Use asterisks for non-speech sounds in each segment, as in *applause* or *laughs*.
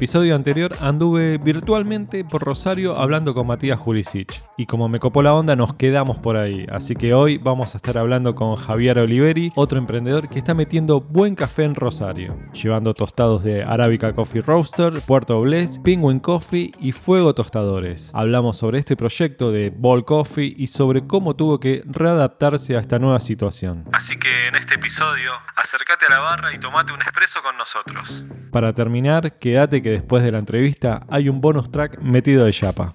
En el episodio anterior anduve virtualmente por Rosario hablando con Matías Jurisic y como me copó la onda nos quedamos por ahí, así que hoy vamos a estar hablando con Javier Oliveri, otro emprendedor que está metiendo buen café en Rosario, llevando tostados de Arabica Coffee Roaster, Puerto Bless, Penguin Coffee y Fuego Tostadores. Hablamos sobre este proyecto de Ball Coffee y sobre cómo tuvo que readaptarse a esta nueva situación. Así que en este episodio, acércate a la barra y tomate un espresso con nosotros. Para terminar, queda que después de la entrevista hay un bonus track metido de chapa.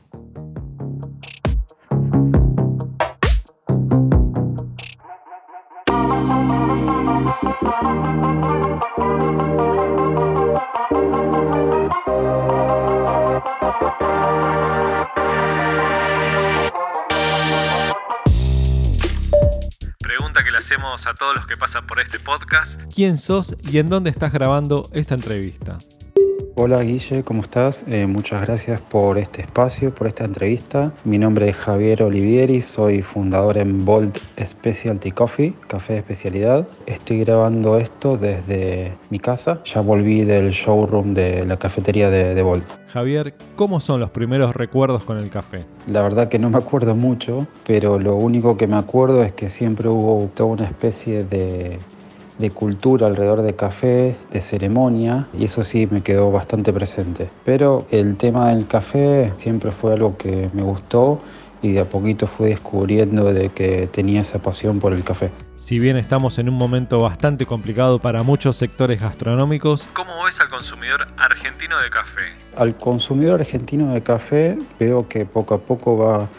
Pregunta que le hacemos a todos los que pasan por este podcast. ¿Quién sos y en dónde estás grabando esta entrevista? Hola Guille, ¿cómo estás? Eh, muchas gracias por este espacio, por esta entrevista. Mi nombre es Javier Olivieri, soy fundador en Bolt Specialty Coffee, café de especialidad. Estoy grabando esto desde mi casa. Ya volví del showroom de la cafetería de, de Bolt. Javier, ¿cómo son los primeros recuerdos con el café? La verdad que no me acuerdo mucho, pero lo único que me acuerdo es que siempre hubo toda una especie de de cultura alrededor de café, de ceremonia, y eso sí me quedó bastante presente. Pero el tema del café siempre fue algo que me gustó y de a poquito fui descubriendo de que tenía esa pasión por el café. Si bien estamos en un momento bastante complicado para muchos sectores gastronómicos, ¿cómo ves al consumidor argentino de café? Al consumidor argentino de café veo que poco a poco va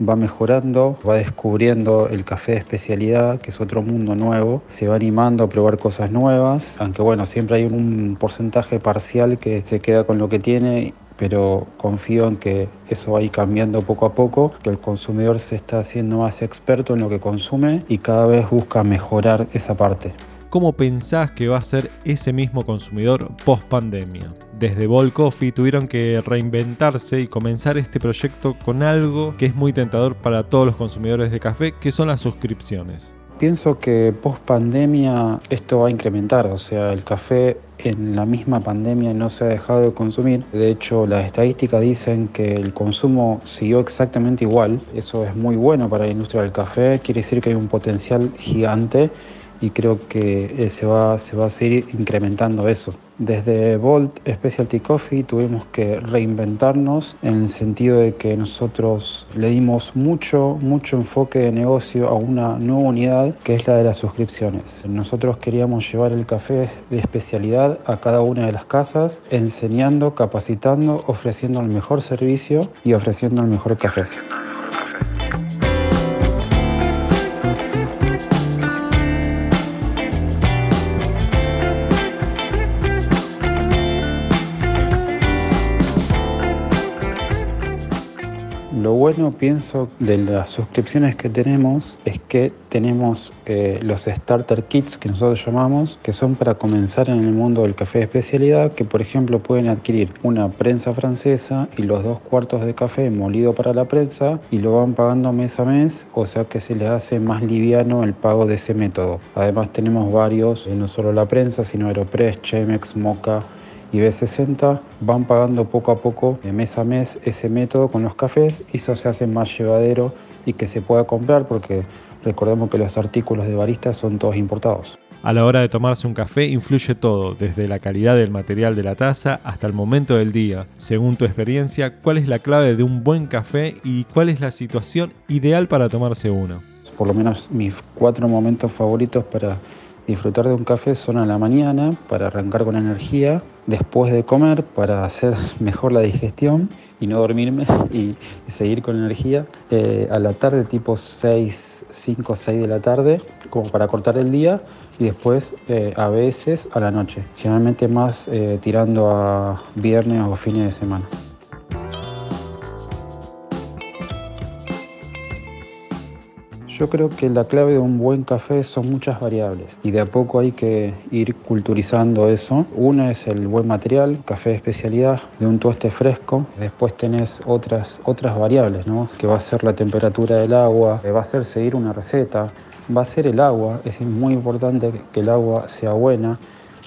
va mejorando, va descubriendo el café de especialidad, que es otro mundo nuevo, se va animando a probar cosas nuevas, aunque bueno, siempre hay un porcentaje parcial que se queda con lo que tiene pero confío en que eso va a ir cambiando poco a poco, que el consumidor se está haciendo más experto en lo que consume y cada vez busca mejorar esa parte. ¿Cómo pensás que va a ser ese mismo consumidor post pandemia? Desde Ball Coffee tuvieron que reinventarse y comenzar este proyecto con algo que es muy tentador para todos los consumidores de café, que son las suscripciones. Pienso que post pandemia esto va a incrementar, o sea, el café en la misma pandemia no se ha dejado de consumir. De hecho, las estadísticas dicen que el consumo siguió exactamente igual. Eso es muy bueno para la industria del café, quiere decir que hay un potencial gigante y creo que eh, se, va, se va a seguir incrementando eso. Desde Volt Specialty Coffee tuvimos que reinventarnos en el sentido de que nosotros le dimos mucho, mucho enfoque de negocio a una nueva unidad que es la de las suscripciones. Nosotros queríamos llevar el café de especialidad a cada una de las casas, enseñando, capacitando, ofreciendo el mejor servicio y ofreciendo el mejor café. Bueno, pienso, de las suscripciones que tenemos es que tenemos eh, los starter kits que nosotros llamamos, que son para comenzar en el mundo del café de especialidad, que por ejemplo pueden adquirir una prensa francesa y los dos cuartos de café molido para la prensa y lo van pagando mes a mes, o sea que se les hace más liviano el pago de ese método. Además tenemos varios, eh, no solo la prensa, sino Aeropress, Chemex, Moca, y B60 van pagando poco a poco, de mes a mes, ese método con los cafés y eso se hace más llevadero y que se pueda comprar porque recordemos que los artículos de barista son todos importados. A la hora de tomarse un café influye todo, desde la calidad del material de la taza hasta el momento del día. Según tu experiencia, ¿cuál es la clave de un buen café y cuál es la situación ideal para tomarse uno? Por lo menos mis cuatro momentos favoritos para disfrutar de un café son a la mañana para arrancar con energía, después de comer para hacer *laughs* mejor la digestión y no dormirme *laughs* y, seguir con energía, eh, a la tarde tipo 6, 5, 6 de la tarde como para cortar el día y después eh, a veces a la noche, generalmente más eh, tirando a viernes o fines de semana. Yo creo que la clave de un buen café son muchas variables y de a poco hay que ir culturizando eso. Una es el buen material, café de especialidad, de un tueste fresco. Después tenés otras, otras variables, ¿no? que va a ser la temperatura del agua, va a ser seguir una receta, va a ser el agua. Es muy importante que el agua sea buena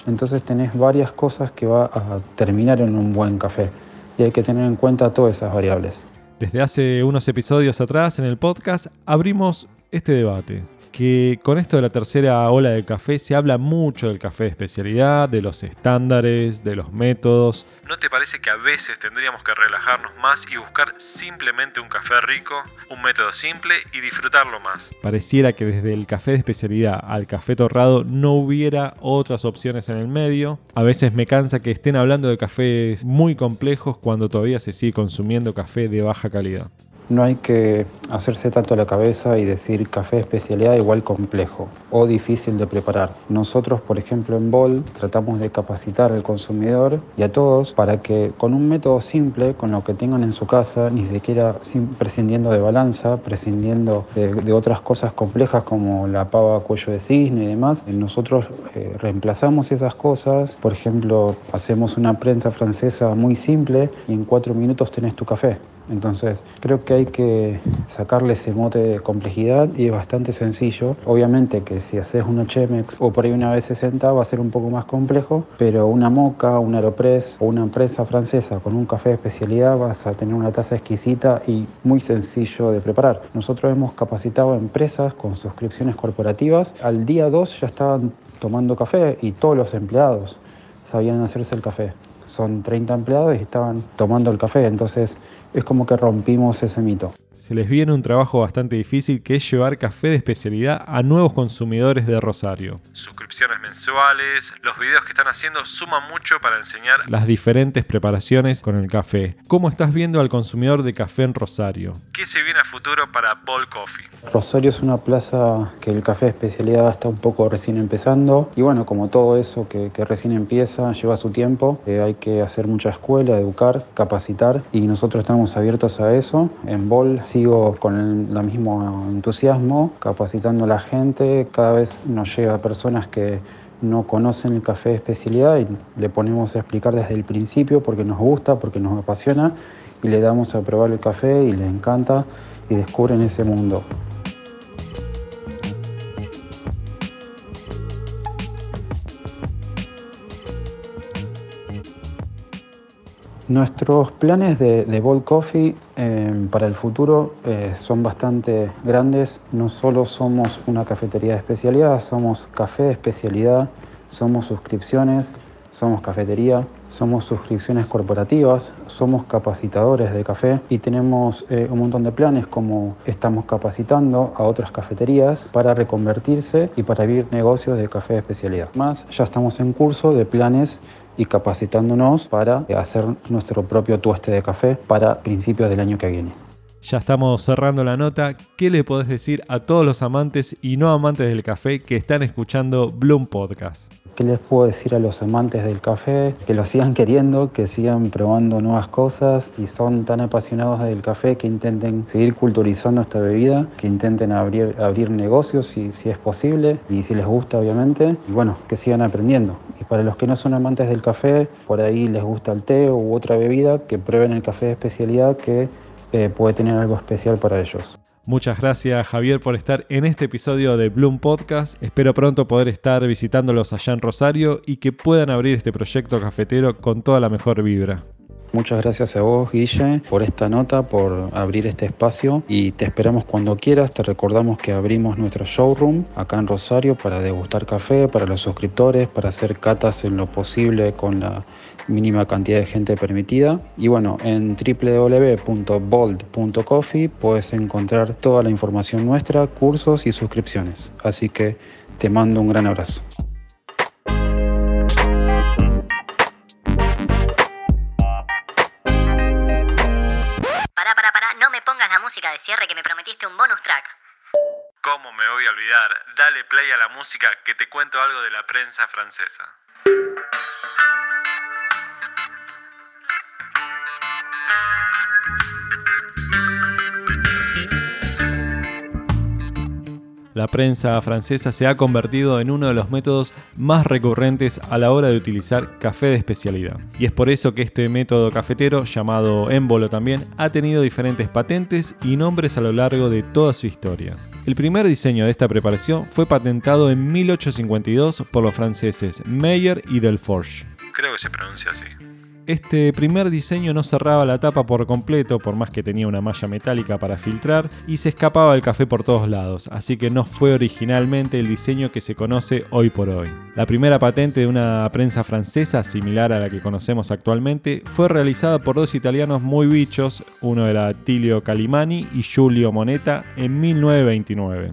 Entonces tenés varias cosas que va a terminar en un buen café y hay que tener en cuenta todas esas variables. Desde hace unos episodios atrás en el podcast abrimos este debate que con esto de la tercera ola del café se habla mucho del café de especialidad, de los estándares, de los métodos. ¿No te parece que a veces tendríamos que relajarnos más y buscar simplemente un café rico, un método simple y disfrutarlo más? Pareciera que desde el café de especialidad al café torrado no hubiera otras opciones en el medio. A veces me cansa que estén hablando de cafés muy complejos cuando todavía se sigue consumiendo café de baja calidad. No hay que hacerse tanto la cabeza y decir café especialidad igual complejo o difícil de preparar. Nosotros, por ejemplo, en Bol tratamos de capacitar al consumidor y a todos para que con un método simple, con lo que tengan en su casa, ni siquiera prescindiendo de balanza, prescindiendo de, otras cosas complejas como la pava cuello de cisne y demás, nosotros eh, reemplazamos esas cosas. Por ejemplo, hacemos una prensa francesa muy simple y en cuatro minutos tenés tu café. Entonces, creo que hay que sacarle ese mote de complejidad y es bastante sencillo. Obviamente que si haces una Chemex o por ahí una vez 60 va a ser un poco más complejo, pero una Moca, un Aeropress o una empresa francesa con un café de especialidad vas a tener una taza exquisita y muy sencillo de preparar. Nosotros hemos capacitado a empresas con suscripciones corporativas. Al día 2 ya estaban tomando café y todos los empleados sabían hacerse el café. Son 30 empleados y estaban tomando el café, entonces es como que rompimos ese mito se les viene un trabajo bastante difícil que es llevar café de especialidad a nuevos consumidores de Rosario. Suscripciones mensuales, los videos que están haciendo suman mucho para enseñar las diferentes preparaciones con el café. ¿Cómo estás viendo al consumidor de café en Rosario? ¿Qué se viene a futuro para Ball Coffee? Rosario es una plaza que el café de especialidad está un poco recién empezando y bueno, como todo eso que, recién empieza lleva su tiempo, eh, hay que hacer mucha escuela, educar, capacitar y nosotros estamos abiertos a eso. En Ball sigo con el, mismo entusiasmo, capacitando a la gente. Cada vez nos llega personas que no conocen el café de especialidad y le ponemos a explicar desde el principio porque nos gusta, porque nos apasiona y le damos a probar el café y les encanta y descubren ese mundo. Nuestros planes de, Bold Coffee eh, para el futuro eh, son bastante grandes. No solo somos una cafetería de especialidad, somos café de especialidad, somos suscripciones, somos cafetería, somos suscripciones corporativas, somos capacitadores de café y tenemos eh, un montón de planes como estamos capacitando a otras cafeterías para reconvertirse y para abrir negocios de café de especialidad. Más, ya estamos en curso de planes y capacitándonos para hacer nuestro propio tueste de café para principios del año que viene. Ya estamos cerrando la nota. ¿Qué le podés decir a todos los amantes y no amantes del café que están escuchando Bloom Podcast? ¿Qué les puedo decir a los amantes del café? Que lo sigan queriendo, que sigan probando nuevas cosas y son tan apasionados del café que intenten seguir culturizando esta bebida, que intenten abrir, abrir negocios si, si es posible y si les gusta obviamente. Y bueno, que sigan aprendiendo. Y para los que no son amantes del café, por ahí les gusta el té u otra bebida, que prueben el café de especialidad que eh, puede tener algo especial para ellos. Muchas gracias Javier por estar en este episodio de Bloom Podcast. Espero pronto poder estar visitándolos allá en Rosario y que puedan abrir este proyecto cafetero con toda la mejor vibra. Muchas gracias a vos, Guille, por esta nota, por abrir este espacio y te esperamos cuando quieras. Te recordamos que abrimos nuestro showroom acá en Rosario para degustar café, para los suscriptores, para hacer catas en lo posible con la mínima cantidad de gente permitida. Y bueno, en www.bold.coffee puedes encontrar toda la información nuestra, cursos y suscripciones. Así que te mando un gran abrazo. Música de cierre que me prometiste un bonus track. ¿Cómo me voy a olvidar? Dale play a la música que te cuento algo de la prensa francesa. La prensa francesa se ha convertido en uno de los métodos más recurrentes a la hora de utilizar café de especialidad. Y es por eso que este método cafetero, llamado émbolo también, ha tenido diferentes patentes y nombres a lo largo de toda su historia. El primer diseño de esta preparación fue patentado en 1852 por los franceses Meyer y Delforge. Creo que se pronuncia así. Este primer diseño no cerraba la tapa por completo, por más que tenía una malla metálica para filtrar, y se escapaba el café por todos lados, así que no fue originalmente el diseño que se conoce hoy por hoy. La primera patente de una prensa francesa, similar a la que conocemos actualmente, fue realizada por dos italianos muy bichos, uno era Tilio Calimani y Giulio Moneta, en 1929.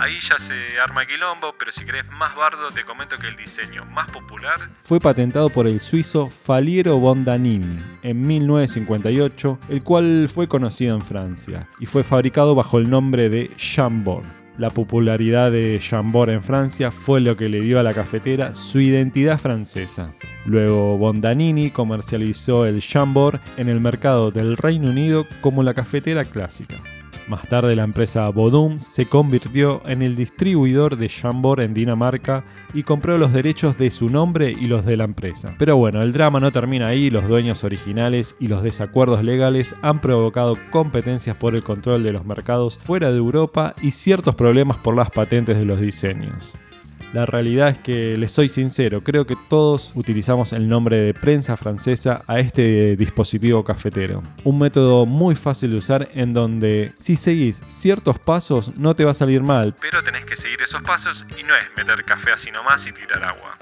Ahí ya se arma quilombo, pero si querés más bardo, te comento que el diseño más popular fue patentado por el suizo Faliero Bondanini en 1958, el cual fue conocido en Francia y fue fabricado bajo el nombre de Chambord. La popularidad de Chambord en Francia fue lo que le dio a la cafetera su identidad francesa. Luego Bondanini comercializó el Chambord en el mercado del Reino Unido como la cafetera clásica. Más tarde la empresa Bodum se convirtió en el distribuidor de Chambord en Dinamarca y compró los derechos de su nombre y los de la empresa. Pero bueno, el drama no termina ahí, los dueños originales y los desacuerdos legales han provocado competencias por el control de los mercados fuera de Europa y ciertos problemas por las patentes de los diseños. La realidad es que les soy sincero, creo que todos utilizamos el nombre de prensa francesa a este dispositivo cafetero. Un método muy fácil de usar en donde si seguís ciertos pasos no te va a salir mal. Pero tenés que seguir esos pasos y no es meter café así nomás y tirar agua.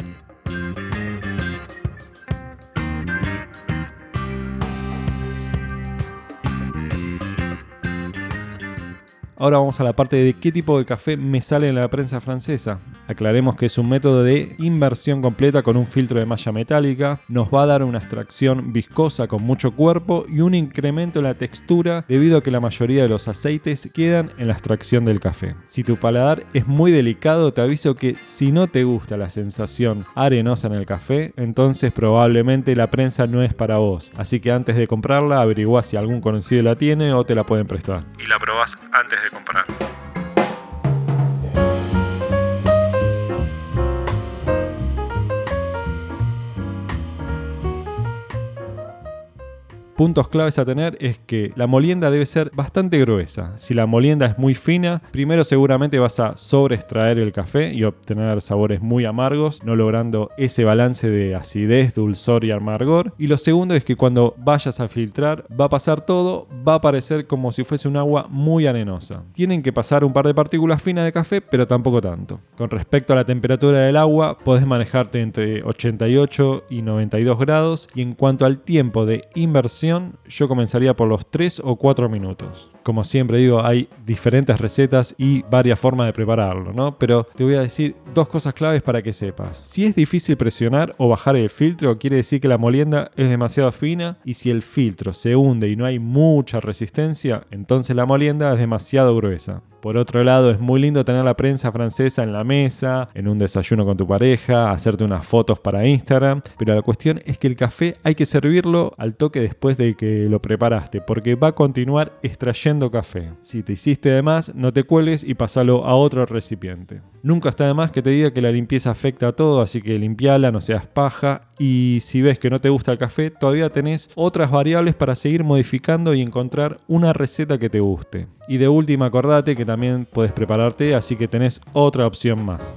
Ahora vamos a la parte de qué tipo de café me sale en la prensa francesa. Aclaremos que es un método de inversión completa con un filtro de malla metálica. Nos va a dar una extracción viscosa con mucho cuerpo y un incremento en la textura debido a que la mayoría de los aceites quedan en la extracción del café. Si tu paladar es muy delicado, te aviso que si no te gusta la sensación arenosa en el café, entonces probablemente la prensa no es para vos. Así que antes de comprarla, averigua si algún conocido la tiene o te la pueden prestar. Y la probás antes de comprar. Puntos claves a tener es que la molienda debe ser bastante gruesa. Si la molienda es muy fina, primero seguramente vas a sobreextraer el café y obtener sabores muy amargos, no logrando ese balance de acidez, dulzor y amargor. Y lo segundo es que cuando vayas a filtrar va a pasar todo, va a parecer como si fuese un agua muy arenosa. Tienen que pasar un par de partículas finas de café, pero tampoco tanto. Con respecto a la temperatura del agua, podés manejarte entre 88 y 92 grados y en cuanto al tiempo de inversión yo comenzaría por los 3 o 4 minutos. Como siempre digo, hay diferentes recetas y varias formas de prepararlo, ¿no? Pero te voy a decir dos cosas claves para que sepas. Si es difícil presionar o bajar el filtro, quiere decir que la molienda es demasiado fina y si el filtro se hunde y no hay mucha resistencia, entonces la molienda es demasiado gruesa. Por otro lado, es muy lindo tener la prensa francesa en la mesa, en un desayuno con tu pareja, hacerte unas fotos para Instagram, pero la cuestión es que el café hay que servirlo al toque después de que lo preparaste, porque va a continuar extrayendo café. Si te hiciste de más, no te cuelgues y pasalo a otro recipiente. Nunca está de más que te diga que la limpieza afecta a todo, así que limpiala, no seas paja. Y si ves que no te gusta el café, todavía tenés otras variables para seguir modificando y encontrar una receta que te guste. Y de última, acordate que también puedes prepararte, así que tenés otra opción más.